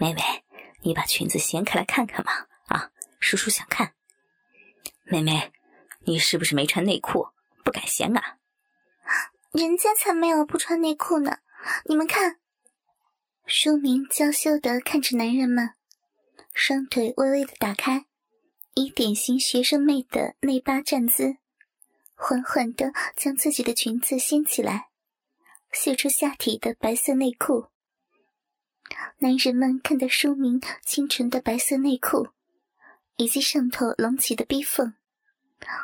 妹妹，你把裙子掀开来看看嘛！啊，叔叔想看。妹妹，你是不是没穿内裤，不敢掀啊？人家才没有不穿内裤呢，你们看。书明娇羞的看着男人们，双腿微微的打开，以典型学生妹的内八站姿，缓缓的将自己的裙子掀起来，秀出下体的白色内裤。男人们看到书明清纯的白色内裤，以及上头隆起的逼缝，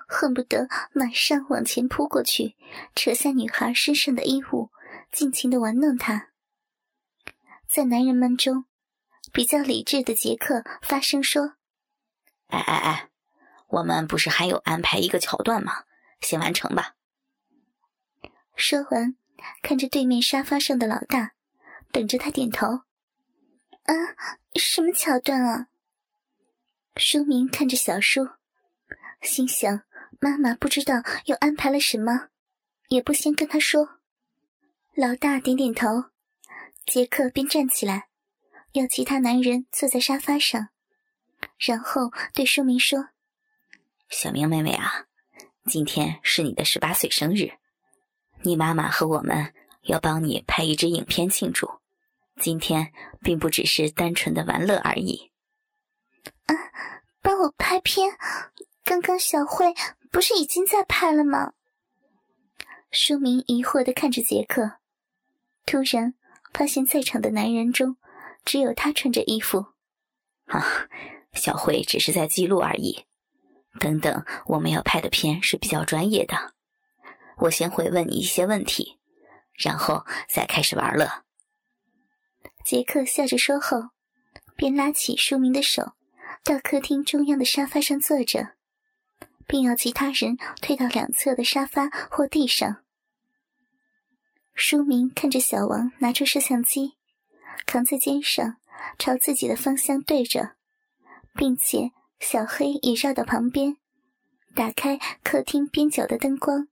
恨不得马上往前扑过去，扯下女孩身上的衣物，尽情的玩弄她。在男人们中，比较理智的杰克发声说：“哎哎哎，我们不是还有安排一个桥段吗？先完成吧。”说完，看着对面沙发上的老大，等着他点头。“啊，什么桥段啊？”书明看着小叔，心想：妈妈不知道又安排了什么，也不先跟他说。老大点点头。杰克便站起来，要其他男人坐在沙发上，然后对书明说：“小明妹妹啊，今天是你的十八岁生日，你妈妈和我们要帮你拍一支影片庆祝。今天并不只是单纯的玩乐而已。”啊，帮我拍片？刚刚小慧不是已经在拍了吗？书明疑惑的看着杰克，突然。发现在场的男人中，只有他穿着衣服。啊，小慧只是在记录而已。等等，我们要拍的片是比较专业的。我先会问你一些问题，然后再开始玩乐。杰克笑着说后，便拉起书明的手，到客厅中央的沙发上坐着，并要其他人退到两侧的沙发或地上。书明看着小王拿出摄像机，扛在肩上，朝自己的方向对着，并且小黑也绕到旁边，打开客厅边角的灯光，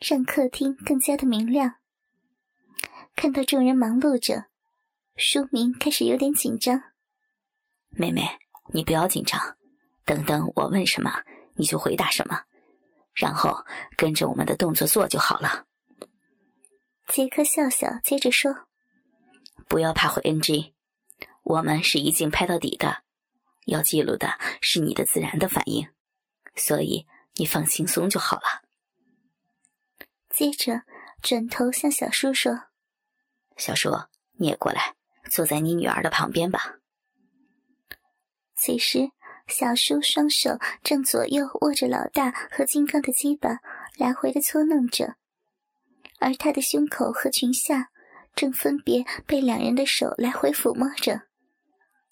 让客厅更加的明亮。看到众人忙碌着，书明开始有点紧张。妹妹，你不要紧张，等等我问什么你就回答什么，然后跟着我们的动作做就好了。杰克笑笑，接着说：“不要怕回 NG，我们是一镜拍到底的，要记录的是你的自然的反应，所以你放轻松就好了。”接着转头向小叔说：“小叔，你也过来，坐在你女儿的旁边吧。”此时，小叔双手正左右握着老大和金刚的鸡巴，来回的搓弄着。而他的胸口和裙下正分别被两人的手来回抚摸着。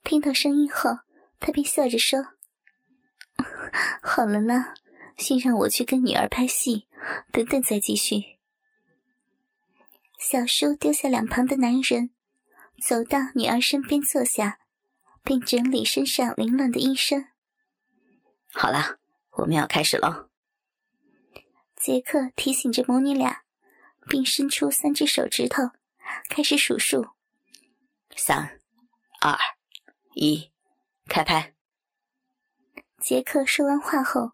听到声音后，他便笑着说：“ 好了啦，先让我去跟女儿拍戏，等等再继续。”小叔丢下两旁的男人，走到女儿身边坐下，并整理身上凌乱的衣衫。好了，我们要开始喽。杰克提醒着母女俩。并伸出三只手指头，开始数数。三、二、一，开拍。杰克说完话后，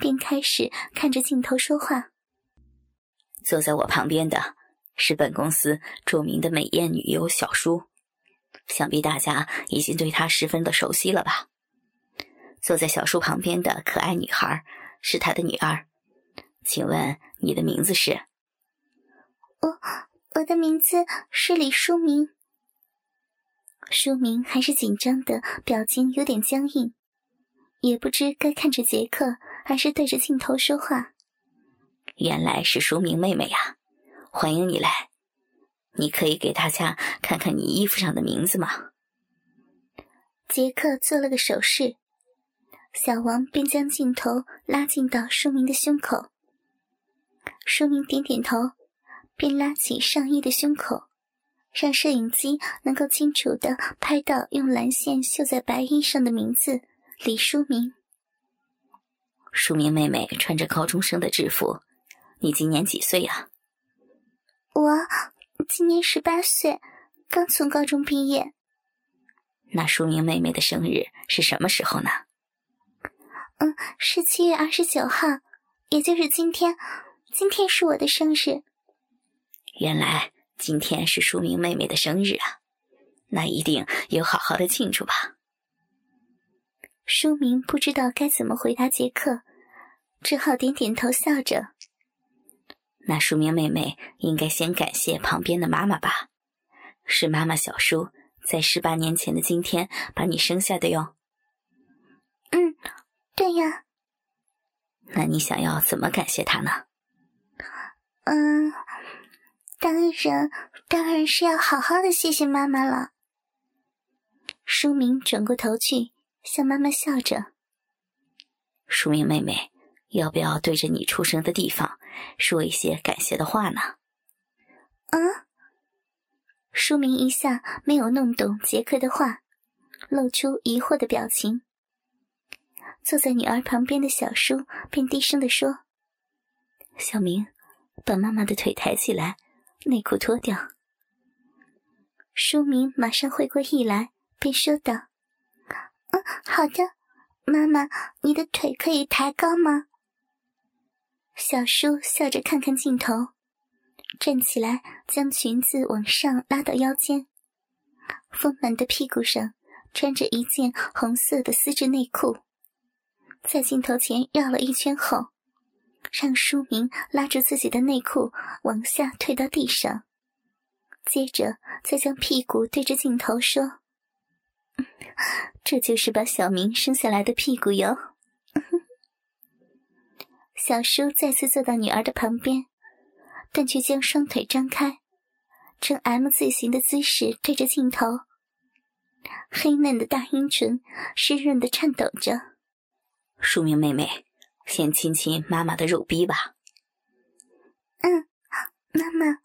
便开始看着镜头说话。坐在我旁边的是本公司著名的美艳女优小舒，想必大家已经对她十分的熟悉了吧？坐在小舒旁边的可爱女孩是她的女儿，请问你的名字是？我我的名字是李书明。书明还是紧张的，表情有点僵硬，也不知该看着杰克还是对着镜头说话。原来是书明妹妹呀，欢迎你来。你可以给大家看看你衣服上的名字吗？杰克做了个手势，小王便将镜头拉近到书明的胸口。书明点点头。便拉起上衣的胸口，让摄影机能够清楚的拍到用蓝线绣在白衣上的名字李书明。书明妹妹穿着高中生的制服，你今年几岁呀？我今年十八岁，刚从高中毕业。那书明妹妹的生日是什么时候呢？嗯，是七月二十九号，也就是今天。今天是我的生日。原来今天是书明妹妹的生日啊，那一定有好好的庆祝吧。书明不知道该怎么回答杰克，只好点点头，笑着。那书明妹妹应该先感谢旁边的妈妈吧？是妈妈小叔在十八年前的今天把你生下的哟。嗯，对呀。那你想要怎么感谢他呢？嗯，当然，当然是要好好的谢谢妈妈了。书明转过头去，向妈妈笑着。书明妹妹，要不要对着你出生的地方说一些感谢的话呢？嗯。书明一下没有弄懂杰克的话，露出疑惑的表情。坐在女儿旁边的小叔便低声的说：“小明。”把妈妈的腿抬起来，内裤脱掉。书明马上回过意来，便说道：“嗯，好的，妈妈，你的腿可以抬高吗？”小叔笑着看看镜头，站起来，将裙子往上拉到腰间，丰满的屁股上穿着一件红色的丝质内裤，在镜头前绕了一圈后。让书明拉住自己的内裤往下退到地上，接着再将屁股对着镜头说：“这就是把小明生下来的屁股哟。”小叔再次坐到女儿的旁边，但却将双腿张开，呈 M 字形的姿势对着镜头，黑嫩的大阴唇湿润的颤抖着。书明妹妹。先亲亲妈妈的肉逼吧。嗯，妈妈，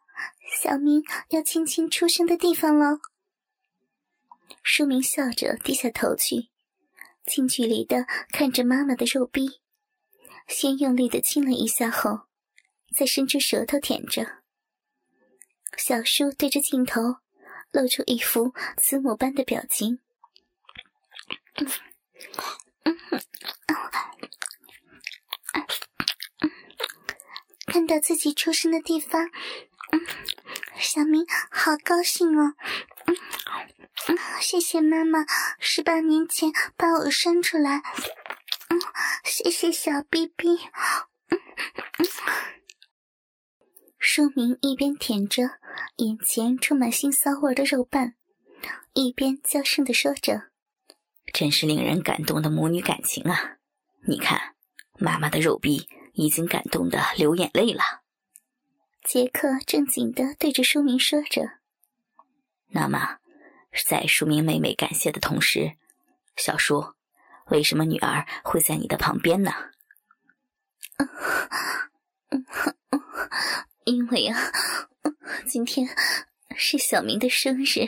小明要亲亲出生的地方喽。书明笑着低下头去，近距离的看着妈妈的肉逼，先用力的亲了一下，后再伸出舌头舔着。小叔对着镜头露出一副慈母般的表情。看到自己出生的地方，小明好高兴哦，谢谢妈妈，十八年前把我生出来，嗯，谢谢小 BB，嗯嗯。书明一边舔着眼前充满腥骚味的肉瓣，一边娇声的说着：“真是令人感动的母女感情啊！你看，妈妈的肉臂。”已经感动的流眼泪了。杰克正经的对着书明说着：“那么，在书明妹妹感谢的同时，小叔，为什么女儿会在你的旁边呢？”“ 因为啊，今天是小明的生日，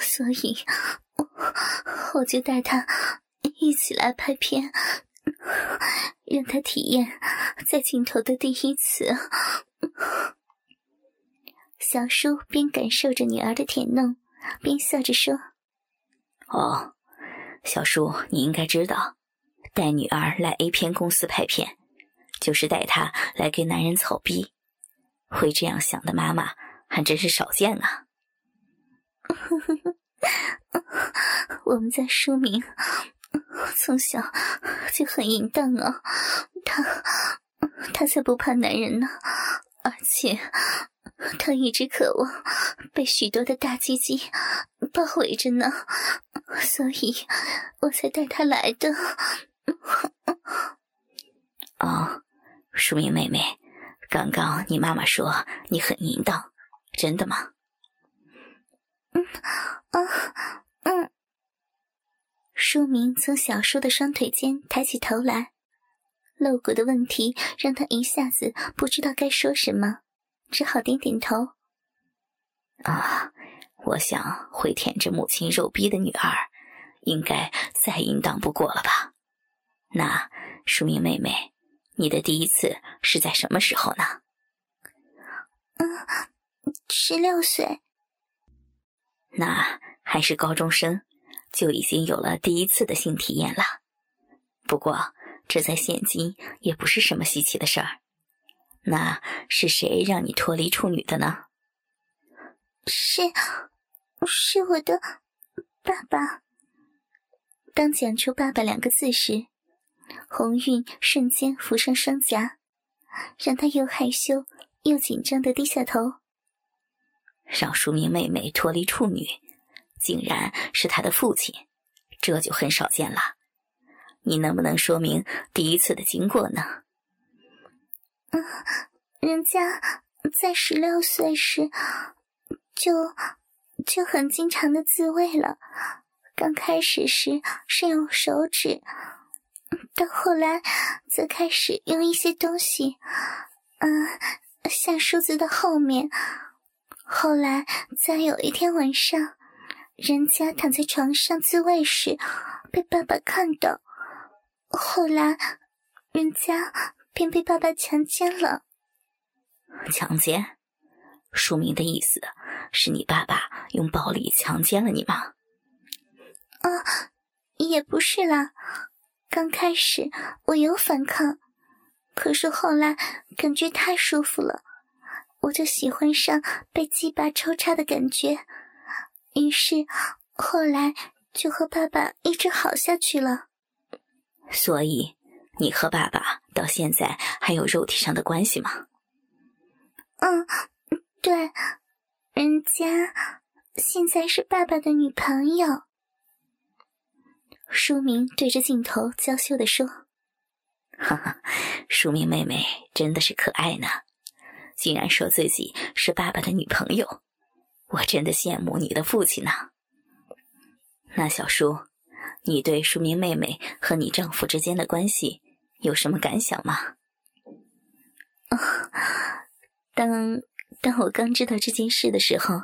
所以我就带他一起来拍片。”让他体验在镜头的第一次。小叔边感受着女儿的甜弄，边笑着说：“哦，小叔，你应该知道，带女儿来 A 片公司拍片，就是带她来给男人草逼。会这样想的妈妈还真是少见啊。我们在书明。”从小就很淫荡啊，他他才不怕男人呢，而且他一直渴望被许多的大鸡鸡包围着呢，所以我才带他来的。哦，淑明妹妹，刚刚你妈妈说你很淫荡，真的吗？嗯，啊，嗯。书明从小叔的双腿间抬起头来，露骨的问题让他一下子不知道该说什么，只好点点头。啊，我想会舔着母亲肉逼的女儿，应该再淫荡不过了吧？那淑明妹妹，你的第一次是在什么时候呢？嗯，十六岁。那。还是高中生，就已经有了第一次的性体验了。不过，这在现今也不是什么稀奇的事儿。那是谁让你脱离处女的呢？是，是我的爸爸。当讲出“爸爸”两个字时，红晕瞬间浮上双颊，让他又害羞又紧张的低下头。让淑明妹妹脱离处女，竟然是她的父亲，这就很少见了。你能不能说明第一次的经过呢？嗯，人家在十六岁时就就很经常的自慰了。刚开始时是用手指，到后来则开始用一些东西，嗯，像梳子的后面。后来在有一天晚上，人家躺在床上自慰时，被爸爸看到，后来人家便被爸爸强奸了。强奸？书明的意思是你爸爸用暴力强奸了你吗？啊，也不是啦。刚开始我有反抗，可是后来感觉太舒服了，我就喜欢上被鸡巴抽插的感觉，于是后来就和爸爸一直好下去了。所以你和爸爸到现在还有肉体上的关系吗？嗯，对，人家现在是爸爸的女朋友。书明对着镜头娇羞的说：“哈哈，书明妹妹真的是可爱呢，竟然说自己是爸爸的女朋友，我真的羡慕你的父亲呢。那小叔，你对书明妹妹和你丈夫之间的关系有什么感想吗？”当当我刚知道这件事的时候，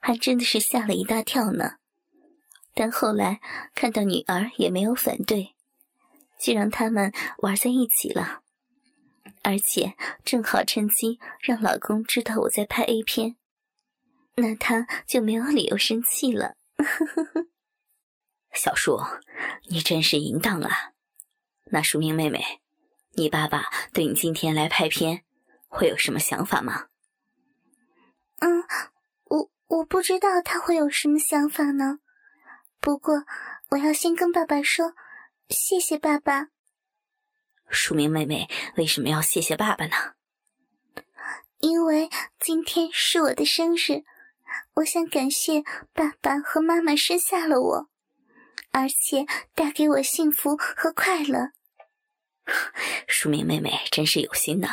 还真的是吓了一大跳呢。但后来看到女儿也没有反对，就让他们玩在一起了，而且正好趁机让老公知道我在拍 A 片，那他就没有理由生气了。小树，你真是淫荡啊！那淑明妹妹，你爸爸对你今天来拍片会有什么想法吗？嗯，我我不知道他会有什么想法呢。不过，我要先跟爸爸说，谢谢爸爸。淑明妹妹为什么要谢谢爸爸呢？因为今天是我的生日，我想感谢爸爸和妈妈生下了我，而且带给我幸福和快乐。淑明妹妹真是有心呢，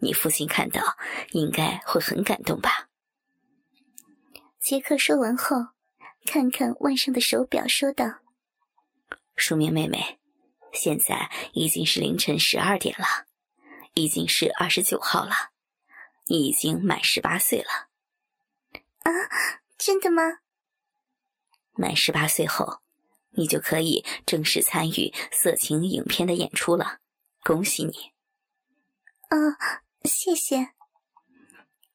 你父亲看到应该会很感动吧？杰克说完后。看看腕上的手表，说道：“淑明妹妹，现在已经是凌晨十二点了，已经是二十九号了，你已经满十八岁了。”“啊，真的吗？”“满十八岁后，你就可以正式参与色情影片的演出了，恭喜你！”“哦，谢谢。”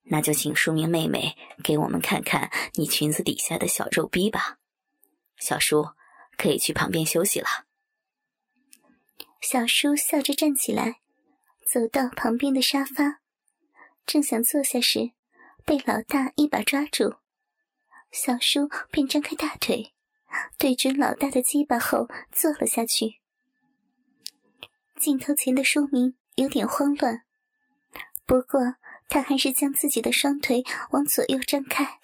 那就请淑明妹妹给我们看看你裙子底下的小肉逼吧，小叔可以去旁边休息了。小叔笑着站起来，走到旁边的沙发，正想坐下时，被老大一把抓住，小叔便张开大腿，对准老大的鸡巴后坐了下去。镜头前的书明有点慌乱，不过。他还是将自己的双腿往左右张开，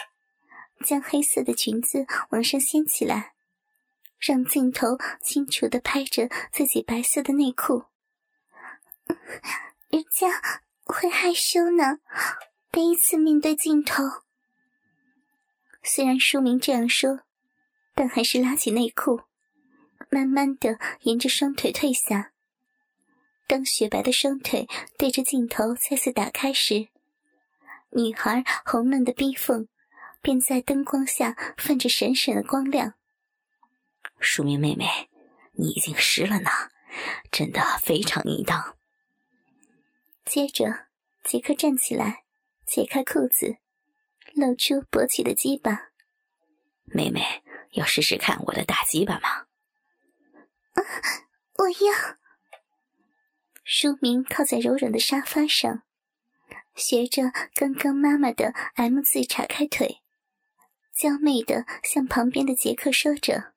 将黑色的裙子往上掀起来，让镜头清楚的拍着自己白色的内裤。人家会害羞呢，第一次面对镜头。虽然书明这样说，但还是拉起内裤，慢慢的沿着双腿退下。当雪白的双腿对着镜头再次打开时，女孩红嫩的逼缝便在灯光下泛着闪闪的光亮。淑明妹妹，你已经湿了呢，真的非常淫荡。接着，杰克站起来，解开裤子，露出勃起的鸡巴。妹妹要试试看我的大鸡巴吗？啊我要。书明靠在柔软的沙发上，学着刚刚妈妈的 M 字叉开腿，娇媚的向旁边的杰克说着。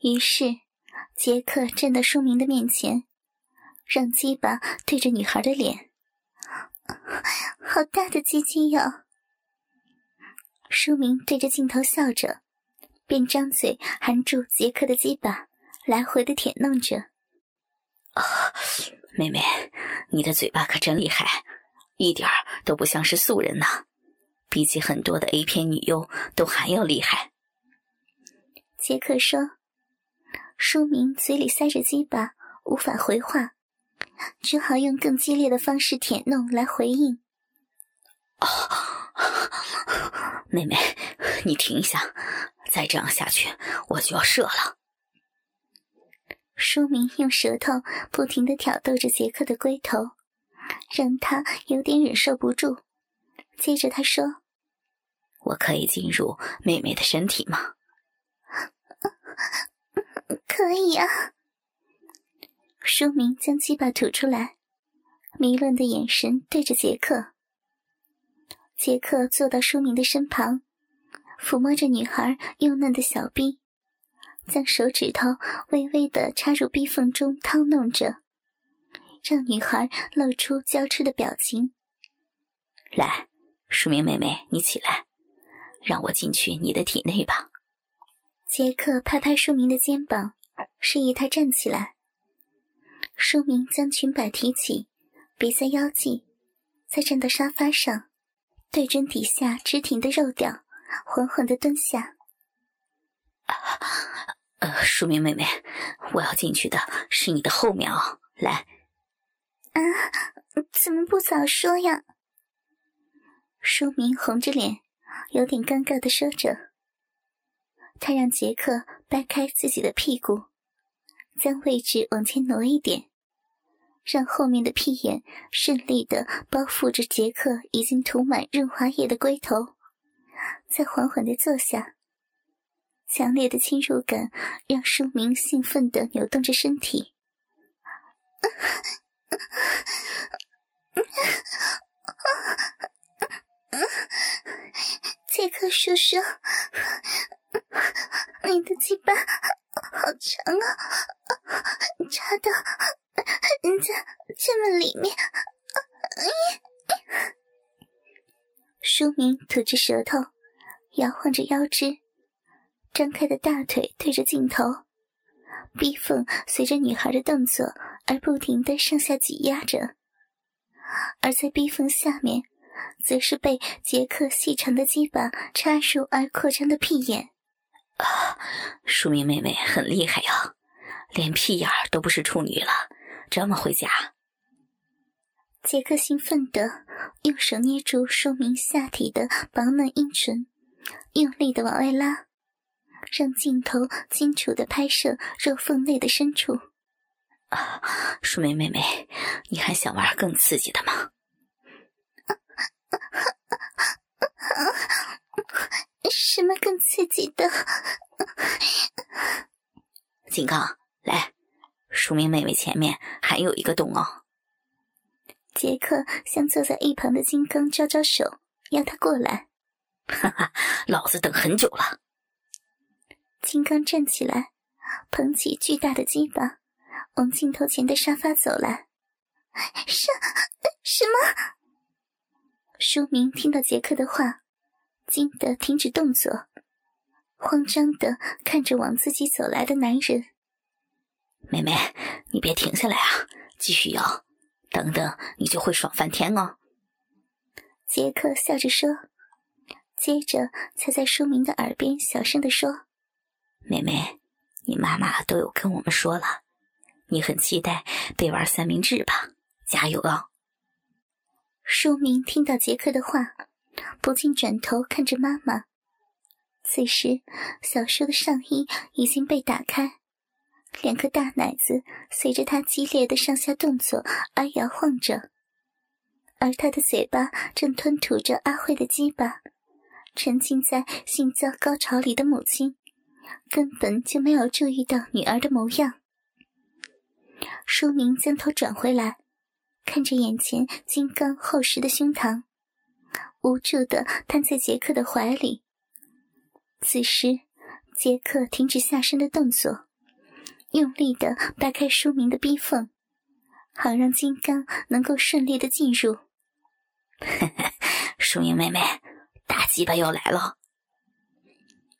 于是，杰克站到书明的面前，让鸡巴对着女孩的脸。好大的鸡鸡哟！书明对着镜头笑着，便张嘴含住杰克的鸡巴，来回的舔弄着。啊，妹妹，你的嘴巴可真厉害，一点都不像是素人呐，比起很多的 A 片女优都还要厉害。杰克说，书明嘴里塞着鸡巴，无法回话，只好用更激烈的方式舔弄来回应。啊，妹妹，你停一下，再这样下去我就要射了。书明用舌头不停的挑逗着杰克的龟头，让他有点忍受不住。接着他说：“我可以进入妹妹的身体吗？”“ 可以啊。”书明将鸡巴吐出来，迷乱的眼神对着杰克。杰克坐到书明的身旁，抚摸着女孩幼嫩的小臂。将手指头微微的插入逼缝中掏弄着，让女孩露出娇痴的表情。来，淑明妹妹，你起来，让我进去你的体内吧。杰克拍拍淑明的肩膀，示意她站起来。淑明将裙摆提起，别在腰际，再站到沙发上，对准底下直挺的肉屌，缓缓的蹲下。呃，淑明妹妹，我要进去的是你的后面啊！来，啊，怎么不早说呀？淑明红着脸，有点尴尬的说着。他让杰克掰开自己的屁股，将位置往前挪一点，让后面的屁眼顺利的包覆着杰克已经涂满润滑液的龟头，再缓缓的坐下。强烈的侵入感让书明兴奋的扭动着身体。杰克叔叔，你的鸡巴好长啊，插到人家这么里面。书明吐着舌头，摇晃着腰肢。张开的大腿对着镜头，逼缝随着女孩的动作而不停的上下挤压着，而在逼缝下面，则是被杰克细长的鸡巴插入而扩张的屁眼。啊，淑明妹妹很厉害呀，连屁眼都不是处女了，这么会夹。杰克兴奋的用手捏住舒明下体的饱满阴唇，用力的往外拉。让镜头清楚的拍摄肉缝内的深处。啊，淑梅妹妹，你还想玩更刺激的吗？什么更刺激的？金刚，来，淑明妹妹前面还有一个洞哦。杰克向坐在一旁的金刚招招手，要他过来。哈哈，老子等很久了。金刚站起来，捧起巨大的鸡巴，往镜头前的沙发走来。什什么？书明听到杰克的话，惊得停止动作，慌张的看着往自己走来的男人。妹妹，你别停下来啊，继续摇，等等你就会爽翻天哦。杰克笑着说，接着才在书明的耳边小声的说。妹妹，你妈妈都有跟我们说了，你很期待被玩三明治吧？加油哦！书明听到杰克的话，不禁转头看着妈妈。此时，小叔的上衣已经被打开，两个大奶子随着他激烈的上下动作而摇晃着，而他的嘴巴正吞吐着阿慧的鸡巴，沉浸在性交高潮里的母亲，根本就没有注意到女儿的模样。书明将头转回来，看着眼前金刚厚实的胸膛，无助的瘫在杰克的怀里。此时，杰克停止下身的动作，用力的掰开书明的逼缝，好让金刚能够顺利的进入。书明妹妹，大鸡巴又来了。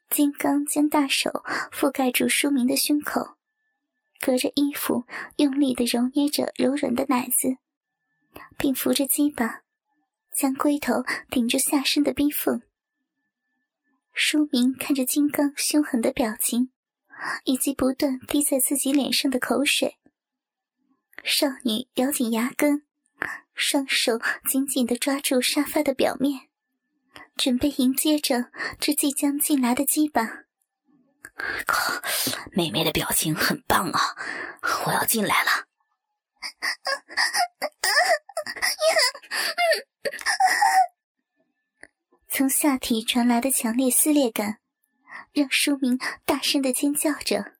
金刚将大手覆盖住书明的胸口。隔着衣服，用力的揉捏着柔软的奶子，并扶着鸡巴，将龟头顶住下身的逼缝。书明看着金刚凶狠的表情，以及不断滴在自己脸上的口水，少女咬紧牙根，双手紧紧的抓住沙发的表面，准备迎接着这即将进来的鸡巴。靠，妹妹的表情很棒啊！我要进来了。从下体传来的强烈撕裂感，让书明大声的尖叫着。